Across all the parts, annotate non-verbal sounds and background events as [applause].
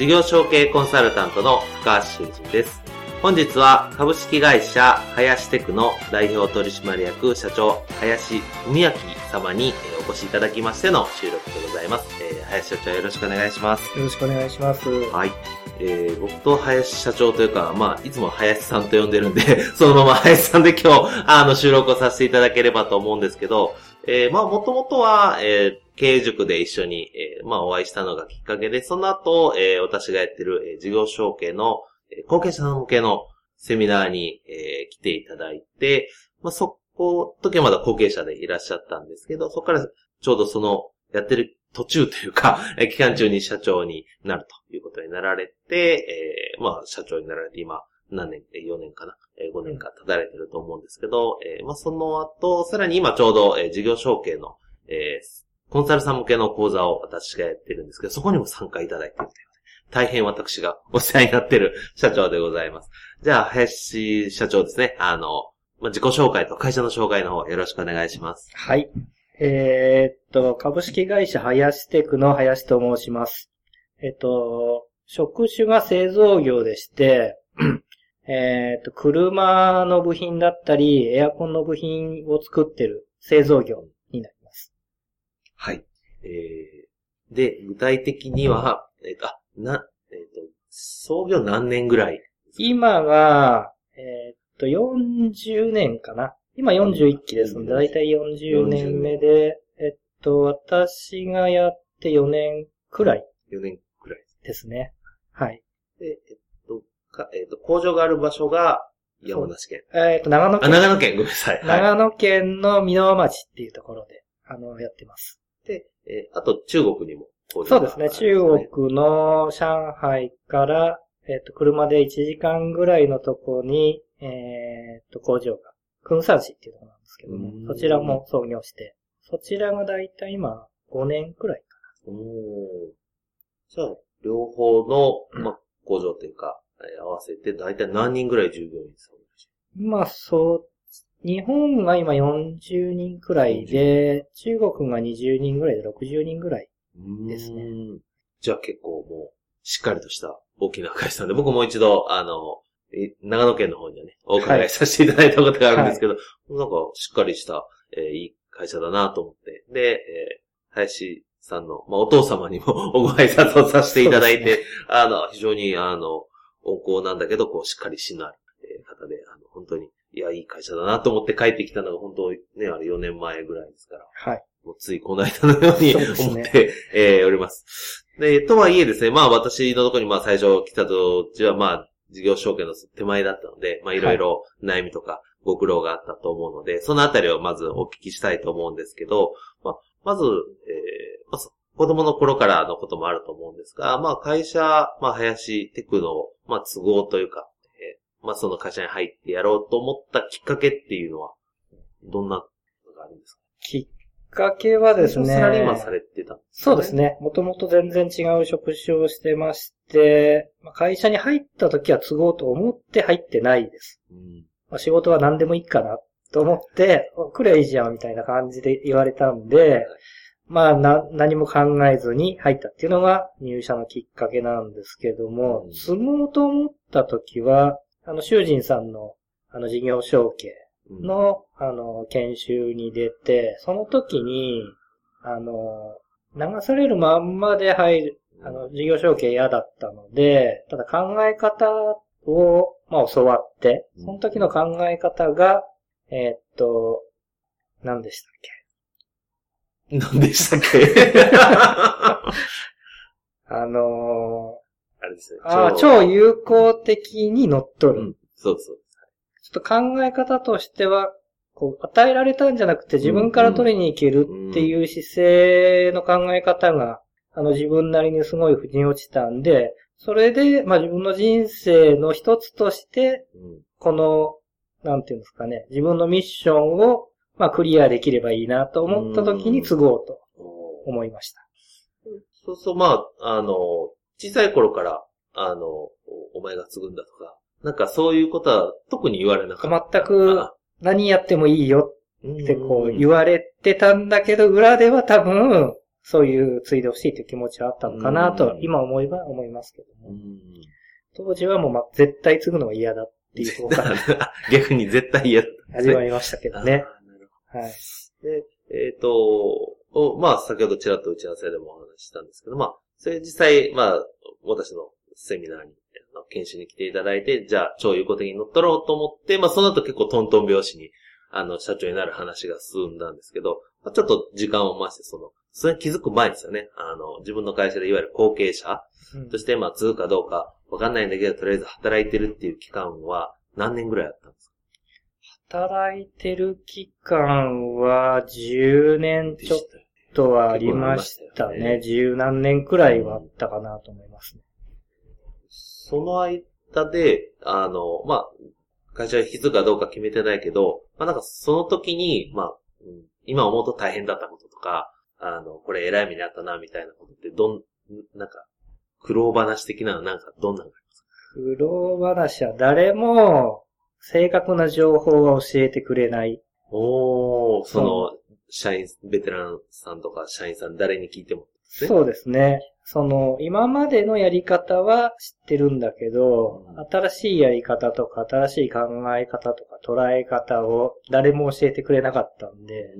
事業承継コンサルタントの高橋修人です。本日は株式会社林テクの代表取締役社長林文明様にお越しいただきましての収録でございます。えー、林社長よろしくお願いします。よろしくお願いします。はい。えー、僕と林社長というか、まあ、いつも林さんと呼んでるんで [laughs] そのまま林さんで今日、あの、収録をさせていただければと思うんですけど、えー、まあ、もともとは、えー、経営塾で一緒に、えー、まあ、お会いしたのがきっかけで、その後、えー、私がやってる、えー、事業承継の、えー、後継者向けのセミナーに、えー、来ていただいて、まあ、そこ、時はまだ後継者でいらっしゃったんですけど、そこからちょうどその、やってる途中というか、[laughs] え期間中に社長になるということになられて、えー、まあ、社長になられて今、何年、4年かな、5年間経たれてると思うんですけど、えー、まあ、その後、さらに今ちょうど、えー、事業承継の、えー、コンサルさん向けの講座を私がやってるんですけど、そこにも参加いただいてるという大変私がお世話になってる社長でございます。じゃあ、林社長ですね。あの、ま、自己紹介と会社の紹介の方よろしくお願いします。はい。えー、っと、株式会社林テクの林と申します。えっと、職種が製造業でして、[clears throat] えっと、車の部品だったり、エアコンの部品を作ってる製造業。えー、で、具体的には、えっ、ー、と、あ、な、えっ、ー、と、創業何年ぐらい？今が、えっ、と、40年かな。今41期ですので、だいたい40年目で、えっと、私がやって4年くらい。4年くらい。ですね。はい。で、えっと、かえっと、工場がある場所が山梨県。えっと、長野県。あ、長野県、ごめんなさい。長野県の箕輪町っていうところで、あの、やってます。で、えー、あと中国にもそうですね。中国の上海から、えっ、ー、と、車で1時間ぐらいのとこに、えっ、ー、と、工場が、訓山市っていうところなんですけども、そちらも創業して、そちらがだいたい今5年くらいかな。おじゃあ、両方の、ま、工場というか、合わせてだいたい何人ぐらい従業員さんまあ、そう日本が今40人くらいで、中国が20人ぐらいで60人ぐらい。ですね。じゃあ結構もう、しっかりとした大きな会社なんで、僕も一度、あの、長野県の方にはね、お伺いさせていただいたことがあるんですけど、はい、なんかしっかりした、えー、いい会社だなと思って。で、えー、林さんの、まあ、お父様にもお [laughs] ご挨拶をさせていただいて、ね、あの、非常に、あの、温厚なんだけど、こう、しっかりしない、えー、方で、あの、本当にいや、いい会社だなと思って帰ってきたのが本当ね、あれ4年前ぐらいですから。はい。もうついこの間のように思って、ね、えー、おります。で、とはいえですね、まあ私のところにまあ最初来た時はまあ事業承継の手前だったので、まあいろいろ悩みとかご苦労があったと思うので、はい、そのあたりをまずお聞きしたいと思うんですけど、まあ、まず、えー、まあ、子供の頃からのこともあると思うんですが、まあ会社、まあ林テクノ、まあ都合というか、まあその会社に入ってやろうと思ったきっかけっていうのは、どんなのがあるんですか？きっかけはですね。サラリーマンされてた、ね、そうですね。もともと全然違う職種をしてまして、会社に入った時は都合と思って入ってないです。うんまあ、仕事は何でもいいかなと思って、来りゃいいじゃんみたいな感じで言われたんで、まあな、何も考えずに入ったっていうのが入社のきっかけなんですけども、うん、住もうと思った時は、あの、囚人さんの、あの、事業承継の、うん、あの、研修に出て、その時に、あの、流されるまんまで入る、あの、事業承継嫌だったので、ただ考え方を、まあ教わって、その時の考え方が、えー、っと、何でしたっけ？何でしたっけ？[laughs] あのー、あれですね。あ超有効的に乗っ取る。うん、そうそう。ちょっと考え方としては、こう、与えられたんじゃなくて自分から取りに行けるっていう姿勢の考え方が、あの自分なりにすごい腑に落ちたんで、それで、まあ自分の人生の一つとして、この、なんていうんですかね、自分のミッションを、まあクリアできればいいなと思った時に継ごうと思いました。そうそう、まあ、あの、小さい頃から、あの、お前が継ぐんだとか、なんかそういうことは特に言われなかった。全く何やってもいいよってこう言われてたんだけど、裏では多分、そういう継いでほしいという気持ちはあったのかなと、今思えば思いますけども。当時はもう、ま、絶対継ぐのは嫌だっていう方から。[laughs] 逆に絶対嫌だ、始まりましたけどね。[laughs] はい。で、えっ、ー、と、まあ、先ほどちらっと打ち合わせでもお話ししたんですけど、まあ、それ実際、まあ、私のセミナーに、研修に来ていただいて、じゃあ、超有効的に乗っ取ろうと思って、まあ、その後結構トントン拍子に、あの、社長になる話が進んだんですけど、まあ、ちょっと時間を回して、その、それに気づく前ですよね。あの、自分の会社でいわゆる後継者として、まあ、継ぐかどうかわかんないんだけど、とりあえず働いてるっていう期間は何年ぐらいあったんですか？働いてる期間は10年ちょっとはありましたね。十、ね、何年くらいはあったかなと思いますね。その間で、あの、まあ、会社を引き継ぐかどうか決めてないけど、まあなんかその時に、まあ、今思うと大変だったこととか、あの、これ偉い目にあったな、みたいなことって、どん、なんか、苦労話的なのなんかどんなのありますか？苦労話は誰も正確な情報は教えてくれない。おー、その、社員、ベテランさんとか社員さん誰に聞いても、ね、そうですね。その、今までのやり方は知ってるんだけど、うん、新しいやり方とか、新しい考え方とか、捉え方を誰も教えてくれなかったんで、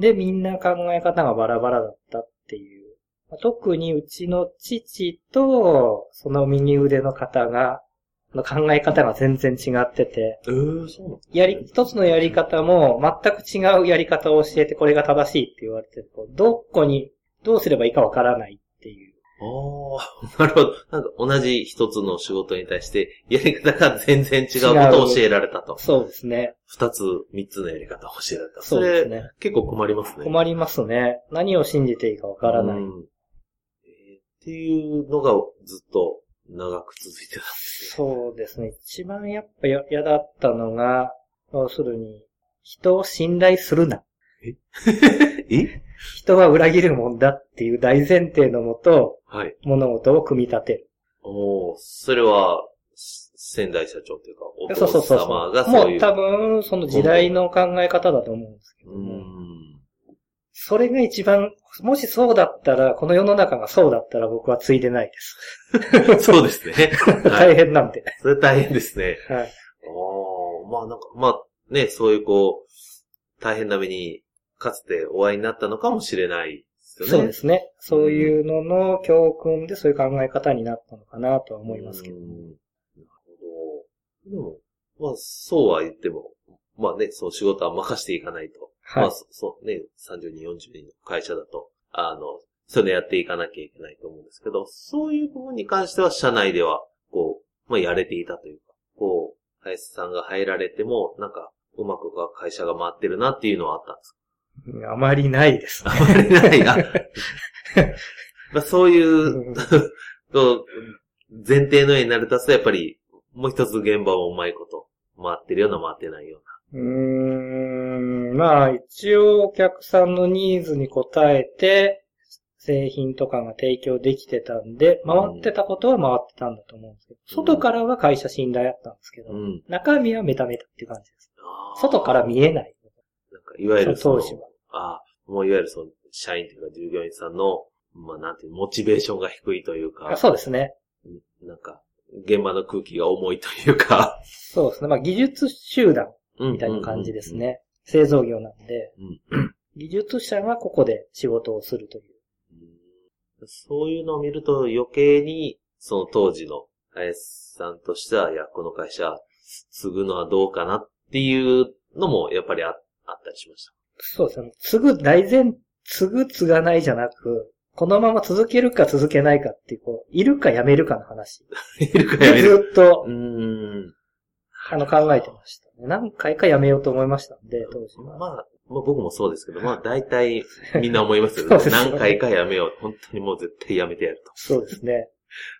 で、みんな考え方がバラバラだったっていう。特にうちの父と、その右腕の方が、の考え方が全然違ってて、えー、そうなやり、一つのやり方も全く違うやり方を教えてこれが正しいって言われてると、どこに、どうすればいいかわからないっていう。ああ、なるほど。なんか同じ一つの仕事に対して、やり方が全然違うことを教えられたと。そうですね。二つ、三つのやり方を教えられた。そうですね。結構困りますね。困りますね。何を信じていいかわからない。うんえー、っていうのがずっと長く続いてたんですそうですね。一番やっぱ嫌だったのが、要するに、人を信頼するな。え？[laughs] え？人は裏切るもんだっていう大前提のもと、はい。物事を組み立てる。おそれは、仙台社長というか、お父様がそういう。もう多分、その時代の考え方だと思うんですけども。それが一番、もしそうだったら、この世の中がそうだったら僕はついでないです。[laughs] そうですね。[laughs] 大変なんで。それ大変ですね。はい。おまあなんか、まあね、そういうこう、大変な目にかつてお会いになったのかもしれないですよね。そうですね。そういうのの教訓でそういう考え方になったのかなとは思いますけど。なるほど。でも、まあ、そうは言っても、まあね、そう仕事は任していかないと。はい。まあ、そうね、30人、40人の会社だと、あの、そういうのやっていかなきゃいけないと思うんですけど、そういう部分に関しては社内では、こう、まあ、やれていたというか、こう、林さんが入られても、なんか、うまく会社が回ってるなっていうのはあったんですか？あまりないですね。あまりない。あ [laughs] まあ、そういう前提の絵になると、やっぱり、もう一つ現場をうまいこと、回ってるような回ってないような。うーん、まあ一応お客さんのニーズに応えて、製品とかが提供できてたんで、回ってたことは回ってたんだと思うんですけど、うん、外からは会社信頼あったんですけど、うん、中身はメタメタっていう感じです。外から見えない。なんかいわゆるその、当時は。ああ、もういわゆるその、社員というか従業員さんの、まあなんていう、モチベーションが低いというか。そうですね。なんか、現場の空気が重いというか。そうですね。まあ技術集団みたいな感じですね。製造業なんで、うん、技術者がここで仕事をするという。そういうのを見ると余計に、その当時の林さんとしては、いや、この会社、継ぐのはどうかなっていうのも、やっぱりああったりしました。そうですね。継ぐ大前、継ぐ継がないじゃなく、このまま続けるか続けないかっていう、こう、いるかやめるかの話。[laughs] いるかやめる。ずっとう、ーん。あの、考えてましたね。何回かやめようと思いましたんで、当時は。まあ、まあ僕もそうですけど、まあ [laughs] 大体みんな思いますよね。そうですよね何回かやめよう。本当にもう絶対やめてやるそうですね。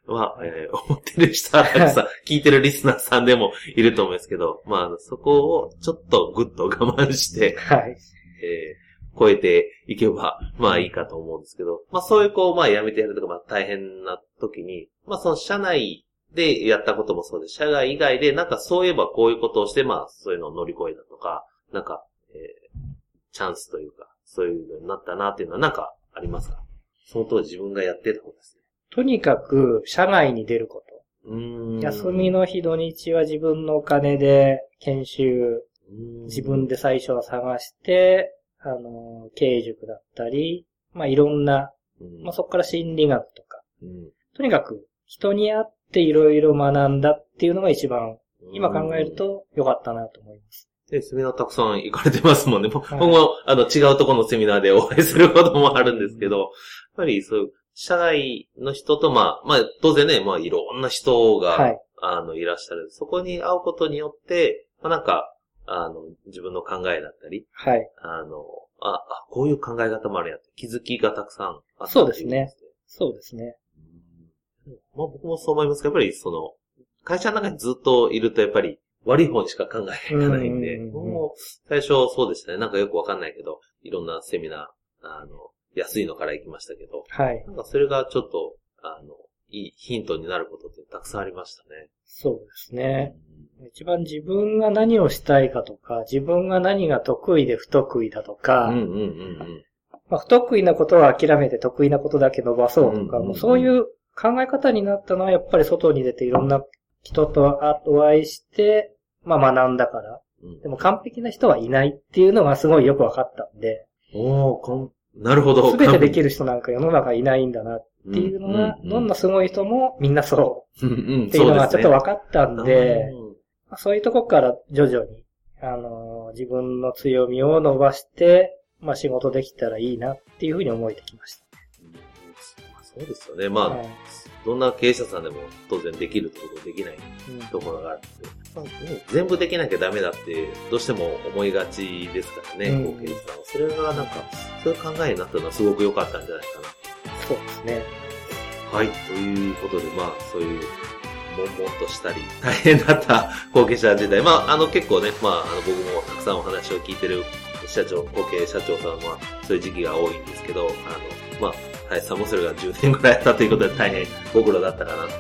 と。[laughs] まあ、えー思ってる人はたくさん、聞いてるリスナーさんでもいると思うんですけど、まあ、そこをちょっとぐっと我慢して、[laughs] はい。えー超えていけば、まあいいかと思うんですけど、まあそういうこう、まあやめてやるとか、まあ大変な時に、まあその社内でやったこともそうです。社外以外で、なんかそういえばこういうことをして、まあそういうのを乗り越えたとか、なんか、えーチャンスというか、そういうのになったなっていうのはなんかありますか？その当時自分がやってたことですね。とにかく、社外に出ること。うーん。休みの日土日は自分のお金で研修、自分で、で最初は探して、あの、経営塾だったり、まあいろんな、うんまあそこから心理学とか、うんとにかく人に会っていろいろ学んだっていうのが一番、今考えると良かったなと思います。で、セミナーたくさん行かれてますもんね。僕はいあの、違うところのセミナーでお会いすることもあるんですけど、やっぱりそう、社外の人と、まあ、まあ、当然ね、まあ、いろんな人が、はい。あの、いらっしゃる。そこに会うことによって、まあ、なんか、あの、自分の考えだったり、はい。あの、あ、あ、こういう考え方もあるやん気づきがたくさんあったそうですねそうですね。うんまあ僕もそう思いますけど、やっぱりその、会社の中にずっといるとやっぱり悪い方にしか考えないんで、もう最初そうでしたね。なんかよくわかんないけど、いろんなセミナー、あの、安いのから行きましたけど、はい。なんかそれがちょっと、あの、いいヒントになることってたくさんありましたね。そうですね。一番自分が何をしたいかとか、自分が何が得意で不得意だとか、うんうんうんうん。まあ、不得意なことは諦めて得意なことだけ伸ばそうとか、うんうんうんもうそういう考え方になったのはやっぱり外に出ていろんな人とお会いして、まあ学んだから。うん。でも完璧な人はいないっていうのがすごいよく分かったんで、おーこん、なるほど。すべてできるる人なんか世の中いないんだなっていうのが、どんなそすごい人もみんなそう。っていうのがちょっとわ分かったんで、まあそういうとこから徐々に、あのー自分の強みを伸ばして、まあ仕事できたらいいなっていうふうに思えてきました。そうですよね。まあ、はいどんな経営者さんでも当然できるってことできないうんところがあるんで、まあね全部できなきゃダメだってどうしても思いがちですからね、うん後継者さんは。それがなんか、そういう考えになったのはすごく良かったんじゃないかそうですね。な。はい。ということで、まあ、そういう、悶々としたり、大変だった後継者時代。まあ、あの結構ね、まあ、あの僕もたくさんお話を聞いてる社長、後継社長さんは、そういう時期が多いんですけど、あの、まあ、林さんもそれが10年くらいやったということで大変ご苦労だったかなと、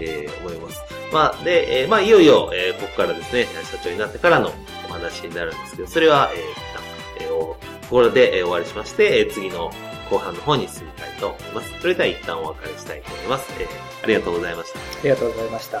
えー思います。まあ、で、えーまあ、いよいよ、えーここからですね、社長になってからのお話になるんですけど、それは、えー一旦、えーおここで、えー終わりしまして、えー次の後半の方に進みたいと思います。それでは一旦お別れしたいと思います。えーありがとうございました。ありがとうございました。